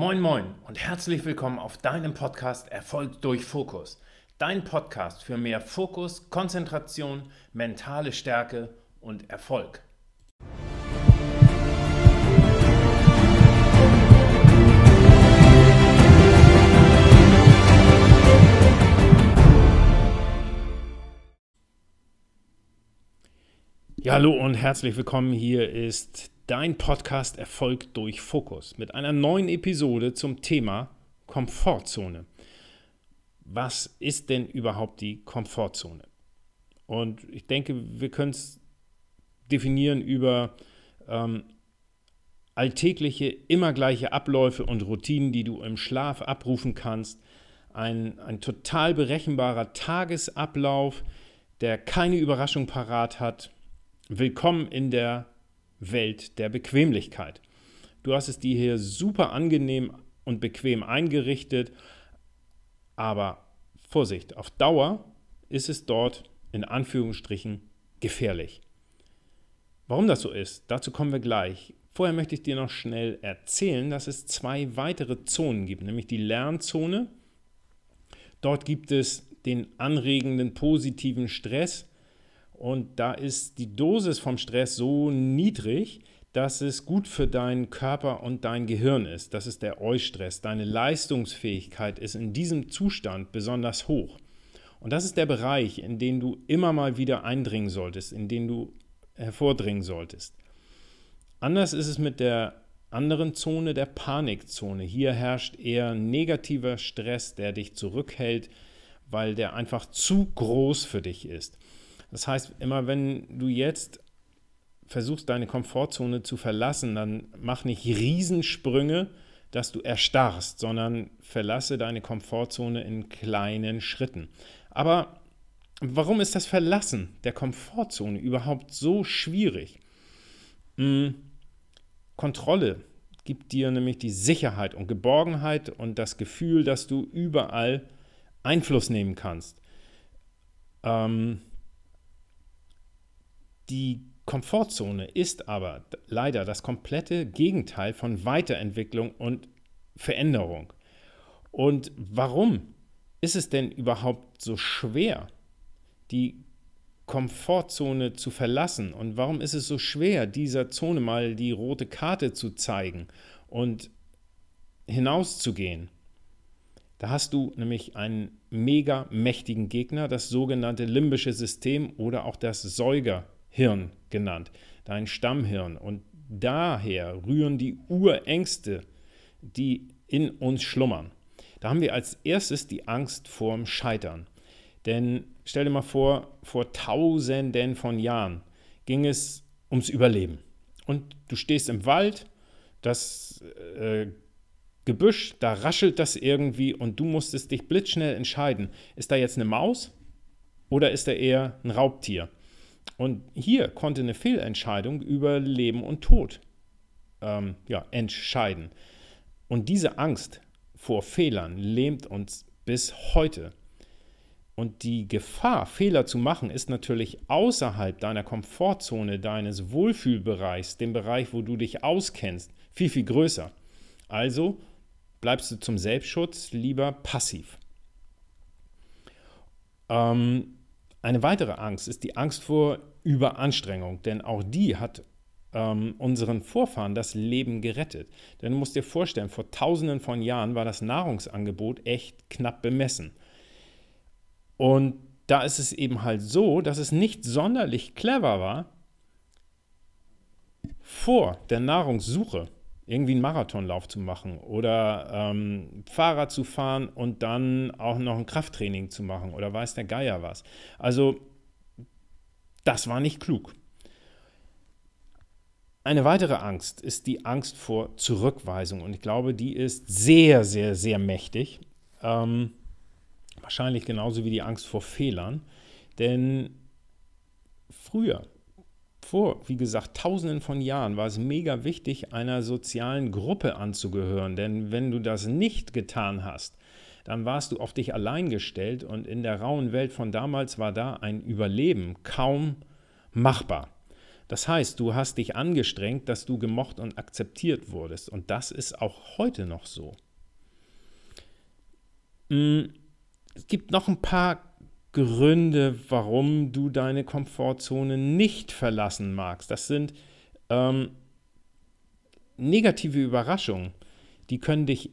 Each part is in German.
Moin moin und herzlich willkommen auf deinem Podcast Erfolg durch Fokus. Dein Podcast für mehr Fokus, Konzentration, mentale Stärke und Erfolg. Ja, hallo und herzlich willkommen. Hier ist dein Podcast Erfolg durch Fokus mit einer neuen Episode zum Thema Komfortzone. Was ist denn überhaupt die Komfortzone? Und ich denke, wir können es definieren über ähm, alltägliche, immer gleiche Abläufe und Routinen, die du im Schlaf abrufen kannst. Ein, ein total berechenbarer Tagesablauf, der keine Überraschung parat hat. Willkommen in der Welt der Bequemlichkeit. Du hast es dir hier super angenehm und bequem eingerichtet, aber Vorsicht, auf Dauer ist es dort in Anführungsstrichen gefährlich. Warum das so ist, dazu kommen wir gleich. Vorher möchte ich dir noch schnell erzählen, dass es zwei weitere Zonen gibt, nämlich die Lernzone. Dort gibt es den anregenden positiven Stress, und da ist die Dosis vom Stress so niedrig, dass es gut für deinen Körper und dein Gehirn ist. Das ist der Eustress. Deine Leistungsfähigkeit ist in diesem Zustand besonders hoch. Und das ist der Bereich, in den du immer mal wieder eindringen solltest, in den du hervordringen solltest. Anders ist es mit der anderen Zone, der Panikzone. Hier herrscht eher negativer Stress, der dich zurückhält, weil der einfach zu groß für dich ist. Das heißt, immer wenn du jetzt versuchst, deine Komfortzone zu verlassen, dann mach nicht Riesensprünge, dass du erstarrst, sondern verlasse deine Komfortzone in kleinen Schritten. Aber warum ist das Verlassen der Komfortzone überhaupt so schwierig? Hm, Kontrolle gibt dir nämlich die Sicherheit und Geborgenheit und das Gefühl, dass du überall Einfluss nehmen kannst. Ähm, die Komfortzone ist aber leider das komplette Gegenteil von Weiterentwicklung und Veränderung. Und warum ist es denn überhaupt so schwer, die Komfortzone zu verlassen? Und warum ist es so schwer, dieser Zone mal die rote Karte zu zeigen und hinauszugehen? Da hast du nämlich einen mega mächtigen Gegner, das sogenannte limbische System oder auch das Säuger Hirn genannt, dein Stammhirn. Und daher rühren die Urängste, die in uns schlummern. Da haben wir als erstes die Angst vorm Scheitern. Denn stell dir mal vor, vor tausenden von Jahren ging es ums Überleben. Und du stehst im Wald, das äh, Gebüsch, da raschelt das irgendwie und du musstest dich blitzschnell entscheiden, ist da jetzt eine Maus oder ist da eher ein Raubtier? Und hier konnte eine Fehlentscheidung über Leben und Tod ähm, ja, entscheiden. Und diese Angst vor Fehlern lähmt uns bis heute. Und die Gefahr, Fehler zu machen, ist natürlich außerhalb deiner Komfortzone, deines Wohlfühlbereichs, dem Bereich, wo du dich auskennst, viel, viel größer. Also bleibst du zum Selbstschutz lieber passiv. Ähm, eine weitere Angst ist die Angst vor Überanstrengung, denn auch die hat ähm, unseren Vorfahren das Leben gerettet. Denn du musst dir vorstellen, vor tausenden von Jahren war das Nahrungsangebot echt knapp bemessen. Und da ist es eben halt so, dass es nicht sonderlich clever war, vor der Nahrungssuche irgendwie einen Marathonlauf zu machen oder ähm, Fahrrad zu fahren und dann auch noch ein Krafttraining zu machen oder weiß der Geier was. Also das war nicht klug. Eine weitere Angst ist die Angst vor Zurückweisung und ich glaube, die ist sehr, sehr, sehr mächtig. Ähm, wahrscheinlich genauso wie die Angst vor Fehlern, denn früher vor, wie gesagt, tausenden von Jahren war es mega wichtig, einer sozialen Gruppe anzugehören. Denn wenn du das nicht getan hast, dann warst du auf dich allein gestellt und in der rauen Welt von damals war da ein Überleben kaum machbar. Das heißt, du hast dich angestrengt, dass du gemocht und akzeptiert wurdest. Und das ist auch heute noch so. Hm, es gibt noch ein paar Gründe, warum du deine Komfortzone nicht verlassen magst. Das sind ähm, negative Überraschungen. Die können dich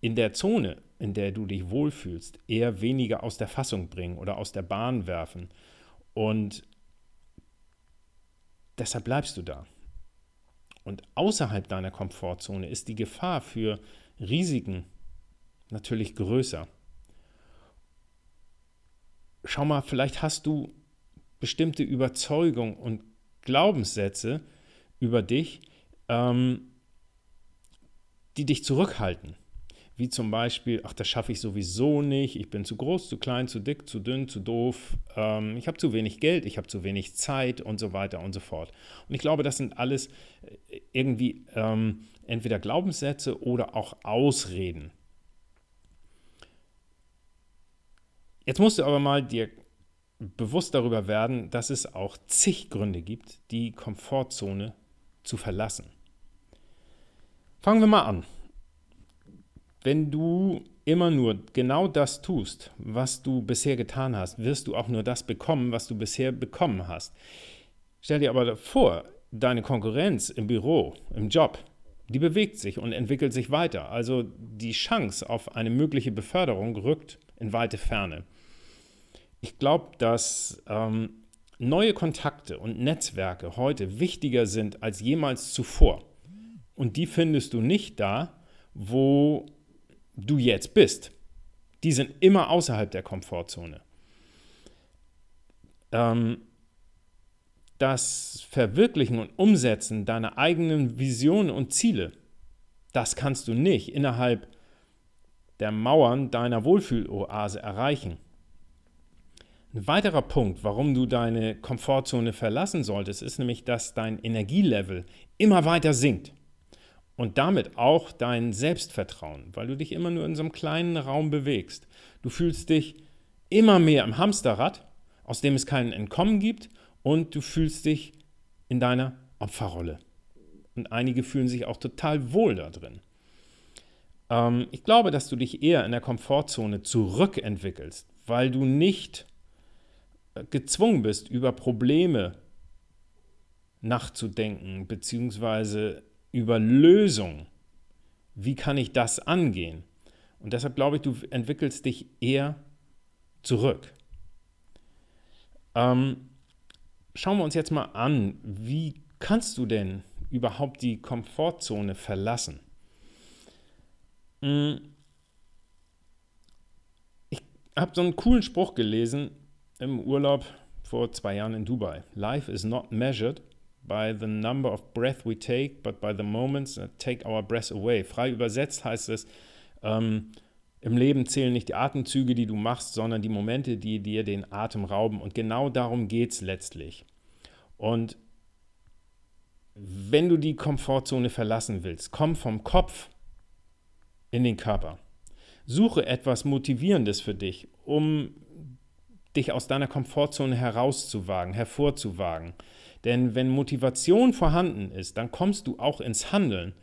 in der Zone, in der du dich wohlfühlst, eher weniger aus der Fassung bringen oder aus der Bahn werfen. Und deshalb bleibst du da. Und außerhalb deiner Komfortzone ist die Gefahr für Risiken natürlich größer. Schau mal, vielleicht hast du bestimmte Überzeugungen und Glaubenssätze über dich, ähm, die dich zurückhalten wie zum Beispiel, ach, das schaffe ich sowieso nicht, ich bin zu groß, zu klein, zu dick, zu dünn, zu doof, ähm, ich habe zu wenig Geld, ich habe zu wenig Zeit und so weiter und so fort. Und ich glaube, das sind alles äh, irgendwie ähm, entweder Glaubenssätze oder auch Ausreden. Jetzt musst du aber mal dir bewusst darüber werden, dass es auch zig Gründe gibt, die Komfortzone zu verlassen. Fangen wir mal an. Wenn du immer nur genau das tust, was du bisher getan hast, wirst du auch nur das bekommen, was du bisher bekommen hast. Stell dir aber vor, deine Konkurrenz im Büro, im Job, die bewegt sich und entwickelt sich weiter. Also die Chance auf eine mögliche Beförderung rückt in weite Ferne. Ich glaube, dass ähm, neue Kontakte und Netzwerke heute wichtiger sind als jemals zuvor. Und die findest du nicht da, wo du jetzt bist, die sind immer außerhalb der Komfortzone. Ähm, das Verwirklichen und Umsetzen deiner eigenen Visionen und Ziele, das kannst du nicht innerhalb der Mauern deiner Wohlfühloase erreichen. Ein weiterer Punkt, warum du deine Komfortzone verlassen solltest, ist nämlich, dass dein Energielevel immer weiter sinkt und damit auch dein Selbstvertrauen, weil du dich immer nur in so einem kleinen Raum bewegst. Du fühlst dich immer mehr im Hamsterrad, aus dem es keinen Entkommen gibt und du fühlst dich in deiner Opferrolle. Und einige fühlen sich auch total wohl da drin. Ähm, ich glaube, dass du dich eher in der Komfortzone zurückentwickelst, weil du nicht gezwungen bist, über Probleme nachzudenken, beziehungsweise über Lösung. Wie kann ich das angehen? Und deshalb glaube ich, du entwickelst dich eher zurück. Ähm, schauen wir uns jetzt mal an, wie kannst du denn überhaupt die Komfortzone verlassen? Hm. Ich habe so einen coolen Spruch gelesen im Urlaub vor zwei Jahren in Dubai. Life is not measured by the number of breath we take, but by the moments that take our breath away. Frei übersetzt heißt es, ähm, im Leben zählen nicht die Atemzüge, die du machst, sondern die Momente, die dir den Atem rauben. Und genau darum geht es letztlich. Und wenn du die Komfortzone verlassen willst, komm vom Kopf in den Körper. Suche etwas Motivierendes für dich, um dich aus deiner Komfortzone herauszuwagen, hervorzuwagen. Denn wenn Motivation vorhanden ist, dann kommst du auch ins Handeln.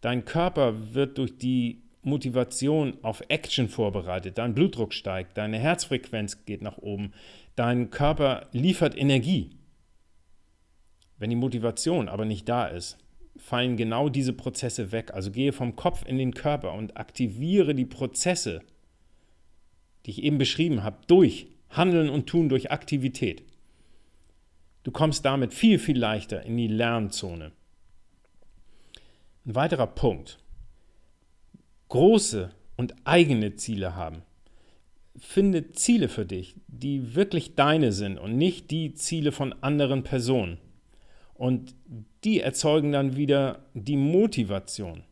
Dein Körper wird durch die Motivation auf Action vorbereitet, dein Blutdruck steigt, deine Herzfrequenz geht nach oben, dein Körper liefert Energie. Wenn die Motivation aber nicht da ist, fallen genau diese Prozesse weg. Also gehe vom Kopf in den Körper und aktiviere die Prozesse, die ich eben beschrieben habe, durch Handeln und Tun, durch Aktivität. Du kommst damit viel, viel leichter in die Lernzone. Ein weiterer Punkt. Große und eigene Ziele haben. Finde Ziele für dich, die wirklich deine sind und nicht die Ziele von anderen Personen. Und die erzeugen dann wieder die Motivation.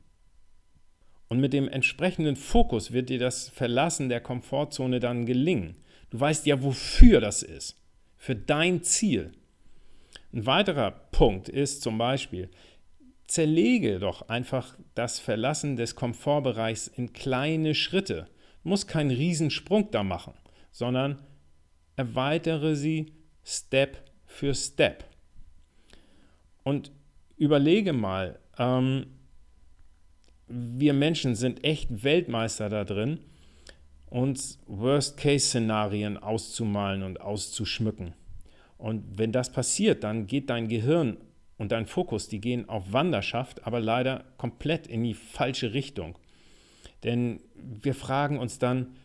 Und mit dem entsprechenden Fokus wird dir das Verlassen der Komfortzone dann gelingen. Du weißt ja, wofür das ist. Für dein Ziel. Ein weiterer Punkt ist zum Beispiel, zerlege doch einfach das Verlassen des Komfortbereichs in kleine Schritte. Du musst keinen Riesensprung da machen, sondern erweitere sie Step für Step. Und überlege mal, ähm, wir Menschen sind echt Weltmeister da drin, uns Worst-Case-Szenarien auszumalen und auszuschmücken. Und wenn das passiert, dann geht dein Gehirn und dein Fokus, die gehen auf Wanderschaft, aber leider komplett in die falsche Richtung. Denn wir fragen uns dann,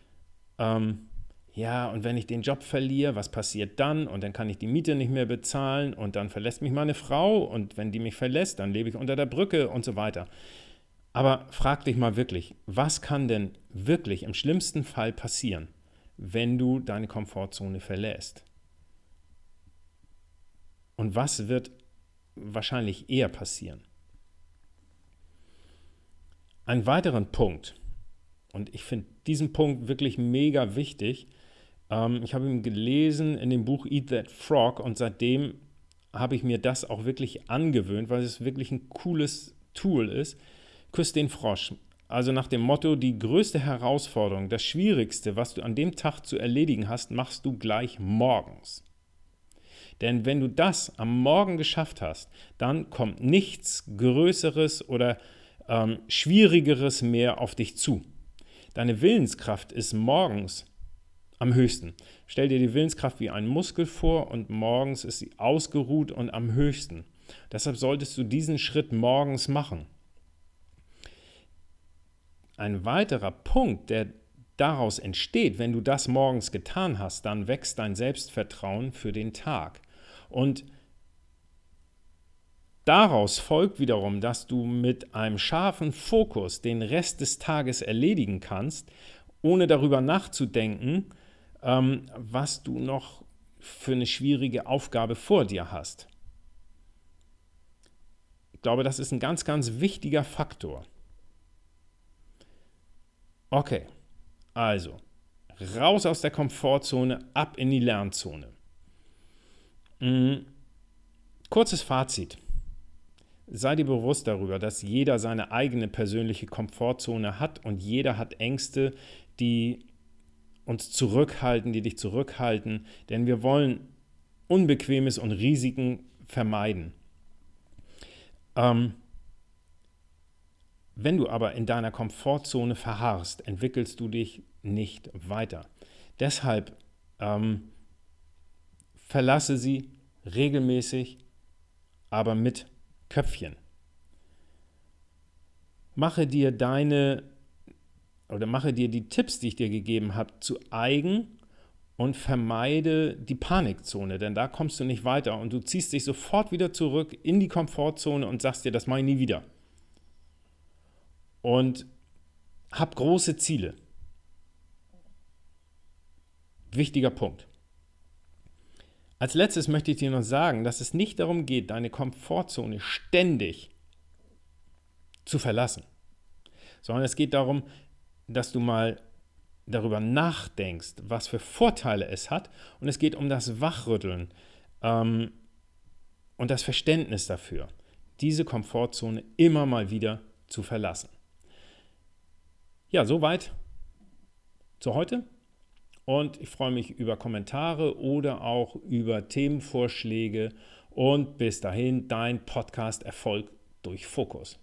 ähm, ja, und wenn ich den Job verliere, was passiert dann? Und dann kann ich die Miete nicht mehr bezahlen und dann verlässt mich meine Frau und wenn die mich verlässt, dann lebe ich unter der Brücke und so weiter. Aber frag dich mal wirklich, was kann denn wirklich im schlimmsten Fall passieren, wenn du deine Komfortzone verlässt? Und was wird wahrscheinlich eher passieren? Ein weiteren Punkt, und ich finde diesen Punkt wirklich mega wichtig, ähm, ich habe ihn gelesen in dem Buch Eat That Frog und seitdem habe ich mir das auch wirklich angewöhnt, weil es wirklich ein cooles Tool ist. Küss den Frosch. Also nach dem Motto, die größte Herausforderung, das Schwierigste, was du an dem Tag zu erledigen hast, machst du gleich morgens. Denn wenn du das am Morgen geschafft hast, dann kommt nichts Größeres oder ähm, Schwierigeres mehr auf dich zu. Deine Willenskraft ist morgens am höchsten. Stell dir die Willenskraft wie einen Muskel vor und morgens ist sie ausgeruht und am höchsten. Deshalb solltest du diesen Schritt morgens machen. Ein weiterer Punkt, der daraus entsteht, wenn du das morgens getan hast, dann wächst dein Selbstvertrauen für den Tag. Und daraus folgt wiederum, dass du mit einem scharfen Fokus den Rest des Tages erledigen kannst, ohne darüber nachzudenken, ähm, was du noch für eine schwierige Aufgabe vor dir hast. Ich glaube, das ist ein ganz, ganz wichtiger Faktor. Okay, also raus aus der Komfortzone, ab in die Lernzone. Mhm. Kurzes Fazit. Sei dir bewusst darüber, dass jeder seine eigene persönliche Komfortzone hat und jeder hat Ängste, die uns zurückhalten, die dich zurückhalten, denn wir wollen Unbequemes und Risiken vermeiden. Ähm, wenn du aber in deiner Komfortzone verharrst, entwickelst du dich nicht weiter. Deshalb ähm, verlasse sie regelmäßig, aber mit Köpfchen. Mache dir deine oder mache dir die Tipps, die ich dir gegeben habe, zu eigen und vermeide die Panikzone, denn da kommst du nicht weiter und du ziehst dich sofort wieder zurück in die Komfortzone und sagst dir, das mache ich nie wieder. Und hab große Ziele. Wichtiger Punkt. Als letztes möchte ich dir noch sagen, dass es nicht darum geht, deine Komfortzone ständig zu verlassen, sondern es geht darum, dass du mal darüber nachdenkst, was für Vorteile es hat. Und es geht um das Wachrütteln ähm, und das Verständnis dafür, diese Komfortzone immer mal wieder zu verlassen. Ja, soweit zu heute. Und ich freue mich über Kommentare oder auch über Themenvorschläge. Und bis dahin, dein Podcast Erfolg durch Fokus.